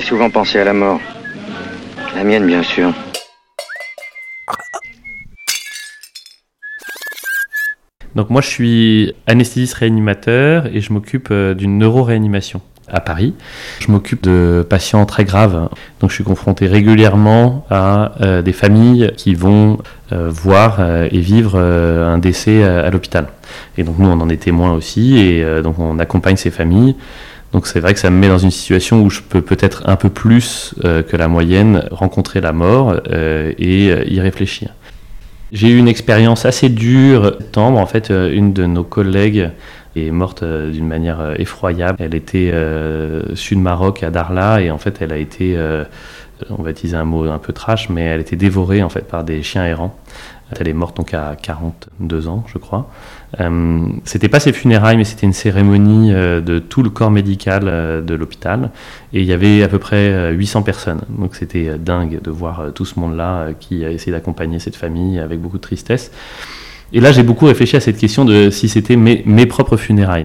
Souvent pensé à la mort. La mienne, bien sûr. Donc moi je suis anesthésiste réanimateur et je m'occupe euh, d'une neuroréanimation à Paris. Je m'occupe de patients très graves. Donc je suis confronté régulièrement à euh, des familles qui vont euh, voir et vivre un décès à, l'hôpital. Et donc nous on en est témoins aussi et donc on accompagne ces familles. Donc c'est vrai que ça me met dans une situation où je peux peut-être un peu plus que la moyenne rencontrer la mort et y réfléchir. J'ai eu une expérience assez dure en septembre. En fait, euh, une de nos collègues est morte euh, d'une manière euh, effroyable. Elle était sud-Maroc à Darla et en fait, elle a été, on va utiliser un mot un peu trash, mais elle a été dévorée en fait par des chiens errants. Elle est morte donc à 42 ans, je crois. Euh, c'était pas ses funérailles, mais c'était une cérémonie euh, de tout le corps médical euh, de l'hôpital. Et il y avait à peu près 800 personnes. Donc c'était dingue de voir tout ce monde-là qui a essayé d'accompagner cette famille avec beaucoup de tristesse. Et là, j'ai beaucoup réfléchi à cette question de si c'était mes, mes propres funérailles.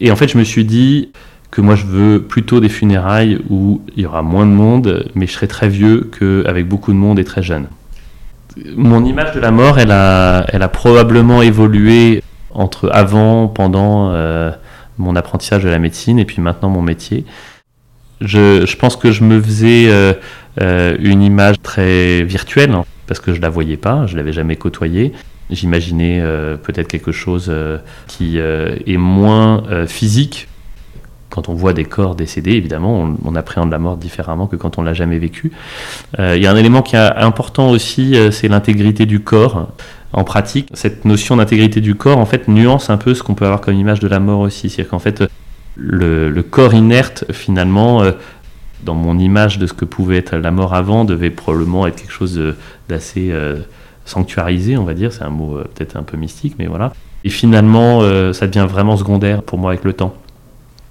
Et en fait, je me suis dit que moi, je veux plutôt des funérailles où il y aura moins de monde, mais je serai très vieux qu'avec beaucoup de monde et très jeune mon image de la mort, elle a, probablement évolué entre avant, pendant euh, mon apprentissage de la médecine et puis maintenant mon métier. Je, pense que je me faisais euh, euh, une image très virtuelle parce que je la voyais pas, je l'avais jamais côtoyée. J'imaginais peut-être quelque chose qui est moins physique quand on voit des corps décédés, évidemment, on, appréhende la mort différemment que quand on l'a jamais vécu. Euh, il y a un élément qui est important aussi, euh, c'est l'intégrité du corps. En pratique, cette notion d'intégrité du corps, en fait, nuance un peu ce qu'on peut avoir comme image de la mort aussi. C'est-à-dire qu'en fait, le, corps inerte, finalement, euh, dans mon image de ce que pouvait être la mort avant, devait probablement être quelque chose d'assez sanctuarisé, on va dire. C'est un mot peut-être un peu mystique, mais voilà. Et finalement, ça devient vraiment secondaire pour moi avec le temps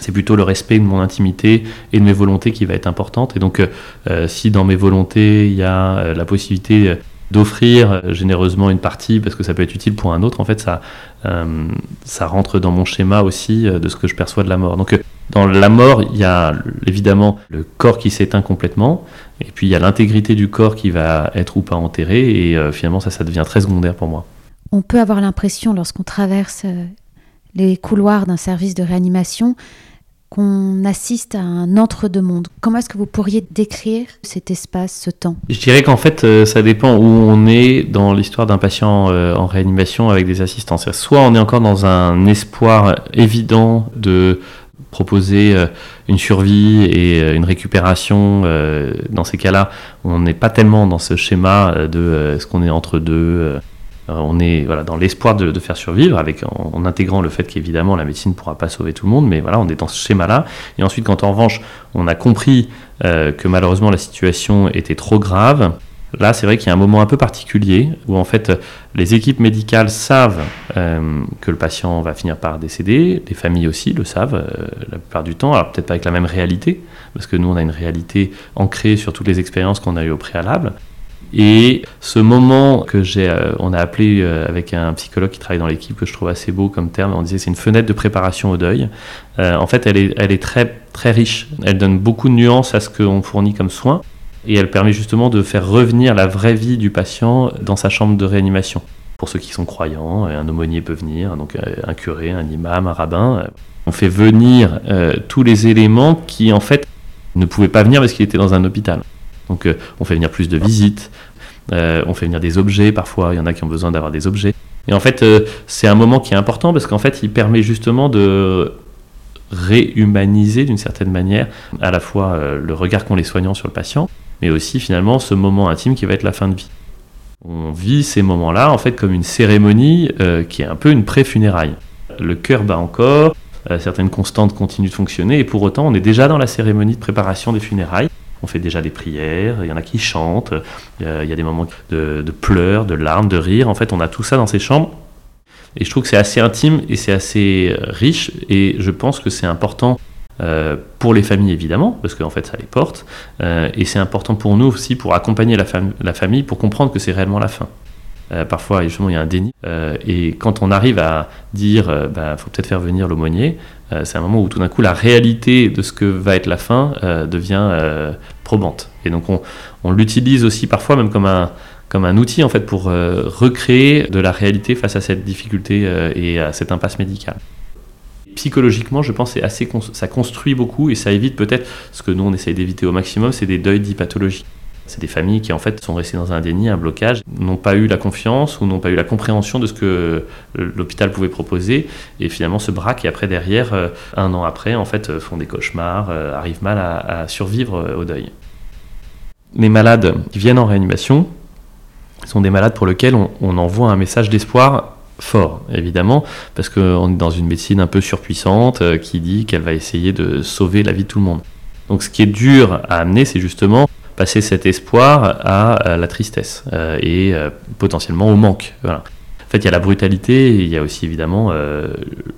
c'est plutôt le respect de mon intimité et de mes volontés qui va être importante. Et donc, euh, euh, si dans mes volontés, il y a euh, la possibilité d'offrir généreusement une partie, parce que ça peut être utile pour un autre, en fait, ça, ça rentre dans mon schéma aussi de ce que je perçois de la mort. Donc, dans la mort, il y a évidemment le corps qui s'éteint complètement, et puis il y a l'intégrité du corps qui va être ou pas enterré, et finalement, ça, ça devient très secondaire pour moi. On peut avoir l'impression, lorsqu'on traverse les couloirs d'un service de réanimation, qu'on assiste à un entre-deux-mondes. Comment est-ce que vous pourriez décrire cet espace, ce temps? Je dirais qu'en fait, euh, ça dépend où on est dans l'histoire d'un patient euh, en réanimation avec des assistants. Soit on est encore dans un espoir évident de proposer euh, une survie et une récupération. Dans ces cas-là, on n'est pas tellement dans ce schéma de est-ce qu'on est entre deux on est voilà, dans l'espoir de, faire survivre, avec, en, intégrant le fait qu'évidemment la médecine ne pourra pas sauver tout le monde, mais voilà, on est dans ce schéma-là. Et ensuite, quand en revanche, on a compris euh, que malheureusement la situation était trop grave, là, c'est vrai qu'il y a un moment un peu particulier où en fait les équipes médicales savent euh, que le patient va finir par décéder, les familles aussi le savent la plupart du temps, alors peut-être pas avec la même réalité, parce que nous on a une réalité ancrée sur toutes les expériences qu'on a eues au préalable. Et ce moment que j'ai, euh, on a appelé euh, avec un psychologue qui travaille dans l'équipe que je trouve assez beau comme terme, on disait c'est une fenêtre de préparation au deuil. Euh, en fait, elle est, très, très riche. Elle donne beaucoup de nuances à ce qu'on fournit comme soins et elle permet justement de faire revenir la vraie vie du patient dans sa chambre de réanimation. Pour ceux qui sont croyants, un aumônier peut venir, donc un curé, un imam, un rabbin. On fait venir tous les éléments qui en fait ne pouvaient pas venir parce qu'il était dans un hôpital. Donc on fait venir plus de visites, euh, on fait venir des objets, parfois il y en a qui ont besoin d'avoir des objets. Et en fait, euh, c'est un moment qui est important parce qu'en fait, il permet justement de réhumaniser d'une certaine manière à la fois euh, le regard qu'ont les soignants sur le patient, mais aussi finalement ce moment intime qui va être la fin de vie. On vit ces moments-là en fait comme une cérémonie qui est un peu une pré-funéraille. Le cœur bat encore, certaines constantes continuent de fonctionner et pour autant on est déjà dans la cérémonie de préparation des funérailles on fait déjà des prières, il y en a qui chantent, il y a, des moments de, pleurs, de larmes, de rires. En fait, on a tout ça dans ces chambres. Et je trouve que c'est assez intime et c'est assez euh, riche. Et je pense que c'est important euh, pour les familles, évidemment, parce qu'en fait, ça les porte. Euh, et c'est important pour nous aussi pour accompagner la, la famille, pour comprendre que c'est réellement la fin. Euh, parfois, justement, il y a un déni. Euh, et quand on arrive à dire, il bah, faut peut-être faire venir l'aumônier, c'est un moment où tout d'un coup, la réalité de ce que va être la fin devient probante. Et donc, on, l'utilise aussi parfois même comme un, outil en fait pour recréer de la réalité face à cette difficulté et à cette impasse médicale psychologiquement, je pense, assez ça construit beaucoup et ça évite peut-être ce que nous on essaye d'éviter au maximum, c'est des deuils d'hypathologie. C'est des familles qui en fait sont restées dans un déni, un blocage, n'ont pas eu la confiance ou n'ont pas eu la compréhension de ce que l'hôpital pouvait proposer et finalement se braquent et après derrière, euh, un an après, en fait, font des cauchemars, euh, arrivent mal à, survivre euh, au deuil. Les malades qui viennent en réanimation sont des malades pour lesquels on envoie un message d'espoir fort, évidemment, parce qu'on est dans une médecine un peu surpuissante qui dit qu'elle va essayer de sauver la vie de tout le monde. Donc ce qui est dur à amener, c'est justement passer cet espoir à, la tristesse euh, et euh, potentiellement au manque. En fait, il y a la brutalité, il y a aussi évidemment euh,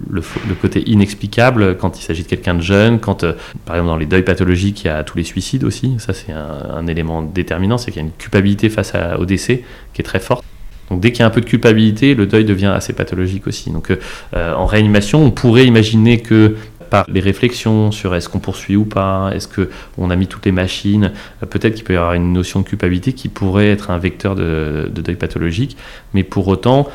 le, côté inexplicable quand il s'agit de quelqu'un de jeune, quand, par exemple, dans les deuils pathologiques, il y a tous les suicides aussi. Ça, c'est un, élément déterminant, c'est qu'il y a une culpabilité face au décès qui est très forte. Donc dès qu'il y a un peu de culpabilité, le deuil devient assez pathologique aussi. Donc en réanimation, on pourrait imaginer que par les réflexions sur est-ce qu'on poursuit ou pas, est-ce qu'on a mis toutes les machines, euh, peut-être qu'il peut y avoir une notion de culpabilité qui pourrait être un vecteur de, deuil pathologique, mais pour autant,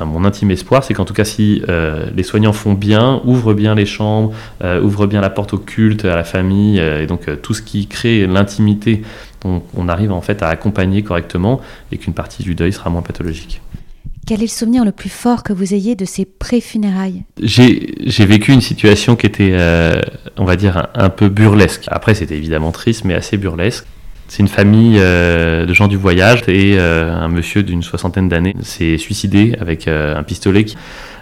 mon intime espoir, c'est qu'en tout cas, si euh, les soignants font bien, ouvrent bien les chambres, euh, ouvrent bien la porte au culte, à la famille, et donc tout ce qui crée l'intimité, on, arrive en fait à accompagner correctement, et qu'une partie du deuil sera moins pathologique. Quel est le souvenir le plus fort que vous ayez de ces pré-funérailles? J'ai vécu une situation qui était, euh, on va dire, un, peu burlesque. Après, c'était évidemment triste, mais assez burlesque. C'est une famille euh, de gens du voyage et euh, un monsieur d'une soixantaine d'années s'est suicidé avec un pistolet.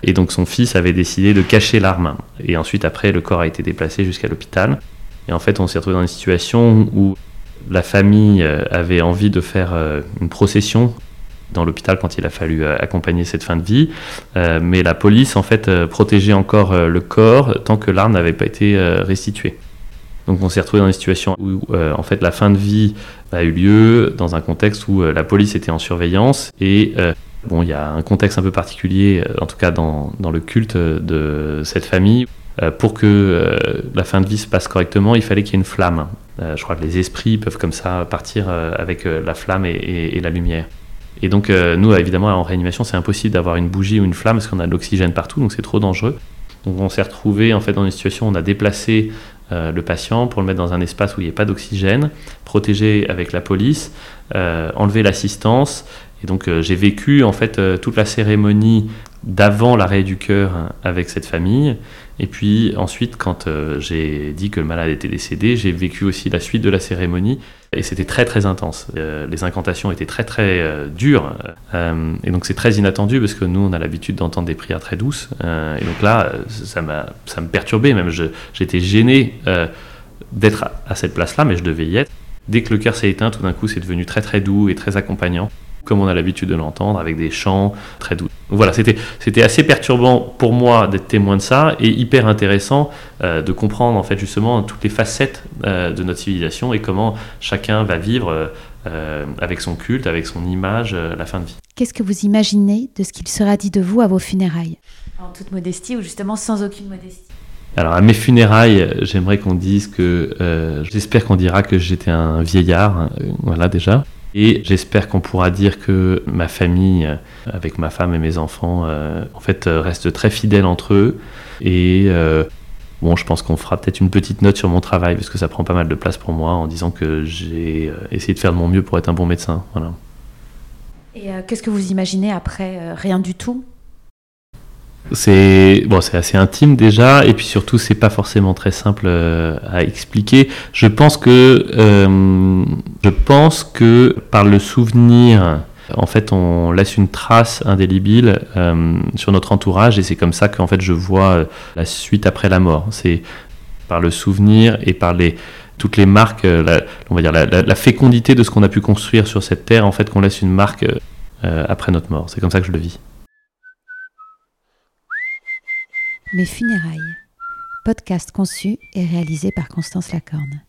Et donc son fils avait décidé de cacher l'arme. Et ensuite, après, le corps a été déplacé jusqu'à l'hôpital. Et en fait, on s'est retrouvé dans une situation où la famille avait envie de faire une procession dans l'hôpital quand il a fallu euh, accompagner cette fin de vie. Euh, mais la police, en fait, euh, protégeait encore le corps tant que l'arme n'avait pas été restituée. Donc on s'est retrouvé dans une situation où en fait la fin de vie a eu lieu dans un contexte où la police était en surveillance et bon il y a un contexte un peu particulier en tout cas dans, dans le culte de cette famille pour que la fin de vie se passe correctement il fallait qu'il y ait une flamme. je crois que les esprits peuvent comme ça partir avec la flamme et la lumière. Et donc, euh, nous, évidemment, en réanimation, c'est impossible d'avoir une bougie ou une flamme parce qu'on a de l'oxygène partout, donc c'est trop dangereux. Donc, on s'est retrouvé en fait dans une situation où on a déplacé euh, le patient pour le mettre dans un espace où il n'y ait pas d'oxygène, protégé avec la police, euh, enlever l'assistance. Et donc, j'ai vécu en fait toute la cérémonie d'avant l'arrêt du cœur avec cette famille. Et puis ensuite, quand j'ai dit que le malade était décédé, j'ai vécu aussi la suite de la cérémonie et c'était très très intense. Euh, les incantations étaient très très euh, dures. Euh, et donc c'est très inattendu parce que nous on a l'habitude d'entendre des prières très douces. et donc là, ça, m'a, ça me perturbait même. j'étais gêné d'être à, cette place-là, mais je devais y être. Dès que le cœur s'est éteint, tout d'un coup c'est devenu très très doux et très accompagnant comme on a l'habitude de l'entendre, avec des chants très doux. Voilà, c'était, c'était assez perturbant pour moi d'être témoin de ça et hyper intéressant euh, de comprendre en fait justement toutes les facettes euh, de notre civilisation et comment chacun va vivre euh, avec son culte, avec son image, la fin de vie. Qu'est-ce que vous imaginez de ce qu'il sera dit de vous à vos funérailles? En toute modestie ou justement sans aucune modestie? Alors à mes funérailles, j'aimerais qu'on dise que, j'espère qu'on dira que j'étais un vieillard, voilà déjà. Et j'espère qu'on pourra dire que ma famille, euh, avec ma femme et mes enfants, euh, en fait, euh, reste très fidèles entre eux. Et bon, je pense qu'on fera peut-être une petite note sur mon travail, parce que ça prend pas mal de place pour moi, en disant que j'ai essayé de faire de mon mieux pour être un bon médecin. Voilà. Et qu'est-ce que vous imaginez après Rien du tout? C'est bon, c'est assez intime déjà, et puis surtout c'est pas forcément très simple euh, à expliquer. Je pense que euh, je pense que par le souvenir, en fait, on laisse une trace indélébile euh, sur notre entourage, et c'est comme ça qu'en fait je vois la suite après la mort. C'est par le souvenir et par les toutes les marques, on va dire la, fécondité de ce qu'on a pu construire sur cette terre, en fait, qu'on laisse une marque après notre mort. C'est comme ça que je le vis. Mes funérailles. Podcast conçu et réalisé par Constance Lacorne.